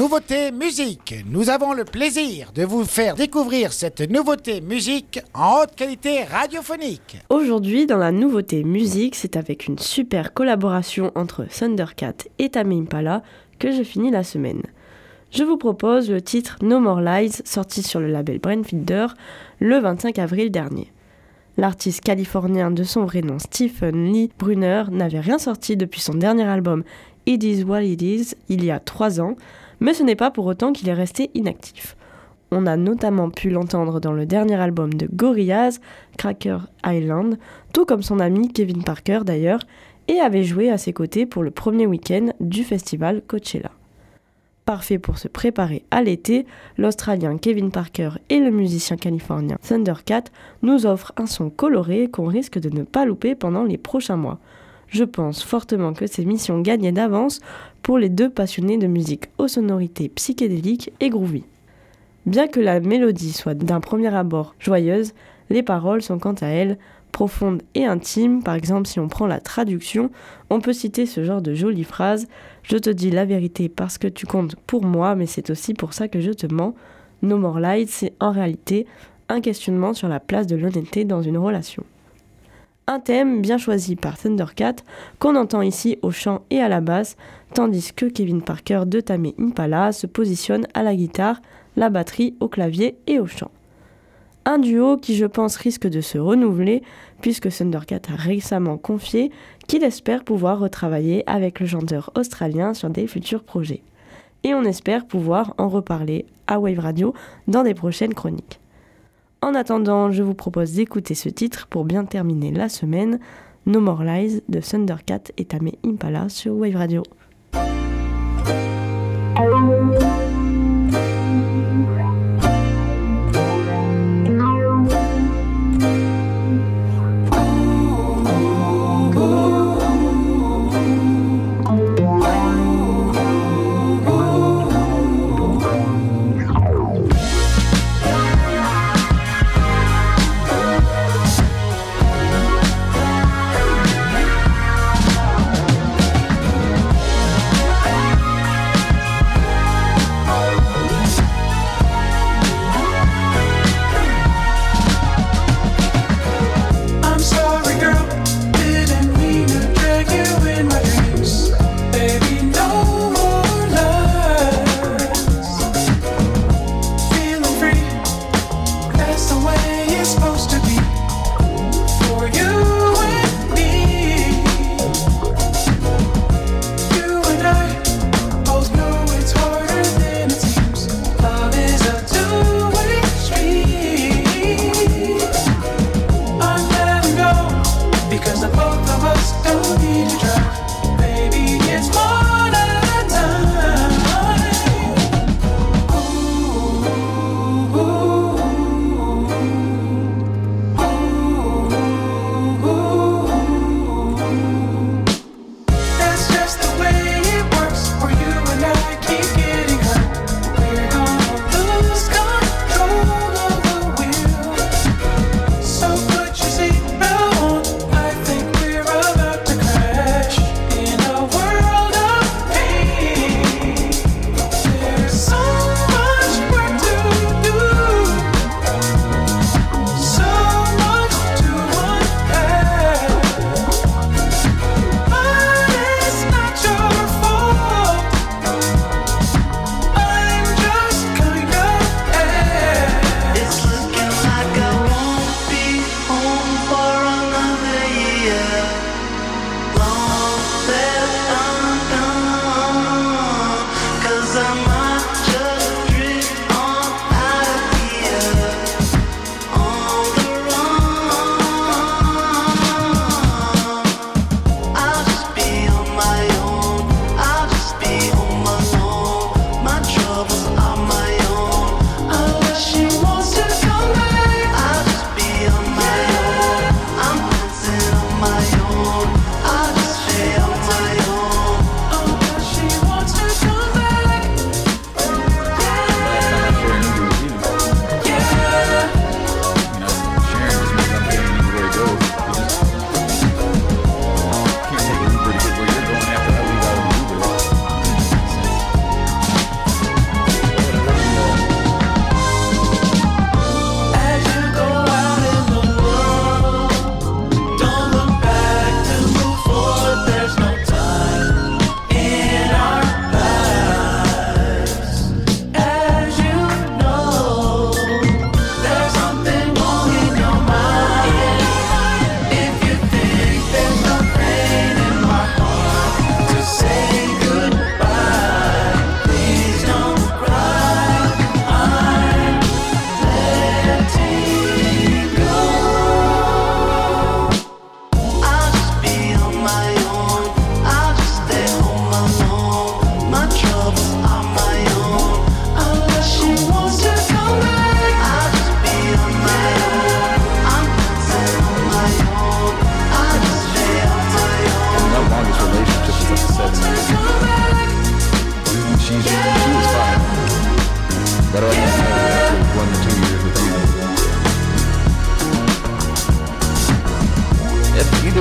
Nouveauté musique. Nous avons le plaisir de vous faire découvrir cette nouveauté musique en haute qualité radiophonique. Aujourd'hui, dans la nouveauté musique, c'est avec une super collaboration entre Thundercat et Tame Impala que je finis la semaine. Je vous propose le titre No More Lies, sorti sur le label Brainfielder le 25 avril dernier. L'artiste californien de son vrai nom Stephen Lee Brunner n'avait rien sorti depuis son dernier album It Is What It Is il y a trois ans, mais ce n'est pas pour autant qu'il est resté inactif. On a notamment pu l'entendre dans le dernier album de Gorillaz, Cracker Island, tout comme son ami Kevin Parker d'ailleurs, et avait joué à ses côtés pour le premier week-end du festival Coachella. Parfait pour se préparer à l'été, l'Australien Kevin Parker et le musicien californien Thundercat nous offrent un son coloré qu'on risque de ne pas louper pendant les prochains mois. Je pense fortement que ces missions gagnaient d'avance pour les deux passionnés de musique aux sonorités psychédéliques et groovy. Bien que la mélodie soit d'un premier abord joyeuse, les paroles sont quant à elles profondes et intimes. Par exemple, si on prend la traduction, on peut citer ce genre de jolies phrases Je te dis la vérité parce que tu comptes pour moi, mais c'est aussi pour ça que je te mens. No More Light, c'est en réalité un questionnement sur la place de l'honnêteté dans une relation. Un thème bien choisi par Thundercat qu'on entend ici au chant et à la basse, tandis que Kevin Parker de Tame Impala se positionne à la guitare, la batterie, au clavier et au chant. Un duo qui je pense risque de se renouveler puisque Thundercat a récemment confié qu'il espère pouvoir retravailler avec le chanteur australien sur des futurs projets. Et on espère pouvoir en reparler à Wave Radio dans des prochaines chroniques. En attendant, je vous propose d'écouter ce titre pour bien terminer la semaine, No More Lies de Thundercat et Tame Impala sur Wave Radio.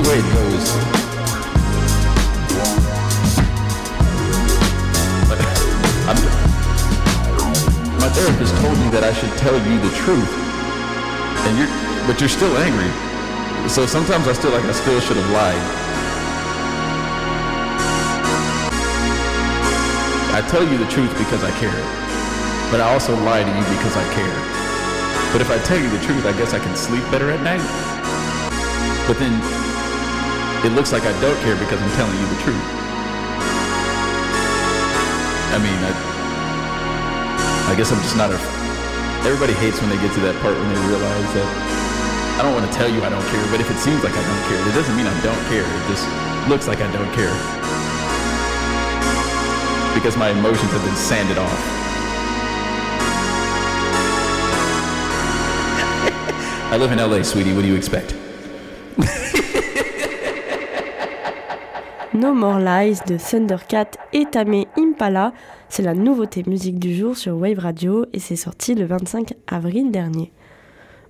My therapist told me that I should tell you the truth, and you're, but you're still angry. So sometimes I still like I still should have lied. I tell you the truth because I care, but I also lie to you because I care. But if I tell you the truth, I guess I can sleep better at night. But then it looks like I don't care because I'm telling you the truth. I mean, I, I guess I'm just not a. Everybody hates when they get to that part when they realize that I don't want to tell you I don't care, but if it seems like I don't care, it doesn't mean I don't care. It just looks like I don't care. Because my emotions have been sanded off. I live in LA, sweetie. What do you expect? No More Lies de Thundercat et Tame Impala. C'est la nouveauté musique du jour sur Wave Radio et c'est sorti le 25 avril dernier.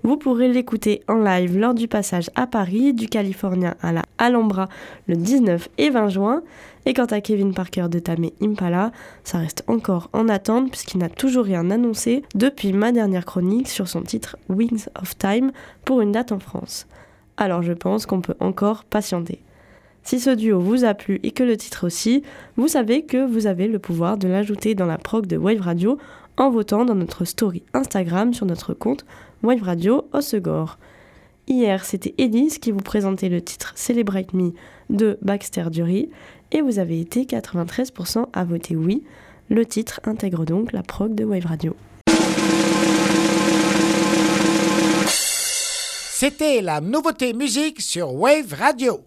Vous pourrez l'écouter en live lors du passage à Paris du Californien à la Alhambra le 19 et 20 juin. Et quant à Kevin Parker de Tame Impala, ça reste encore en attente puisqu'il n'a toujours rien annoncé depuis ma dernière chronique sur son titre Wings of Time pour une date en France. Alors je pense qu'on peut encore patienter. Si ce duo vous a plu et que le titre aussi, vous savez que vous avez le pouvoir de l'ajouter dans la prog de Wave Radio en votant dans notre story Instagram sur notre compte Wave Radio Osegor. Hier, c'était Elise qui vous présentait le titre Celebrate Me de Baxter Dury et vous avez été 93% à voter oui. Le titre intègre donc la prog de Wave Radio. C'était la nouveauté musique sur Wave Radio.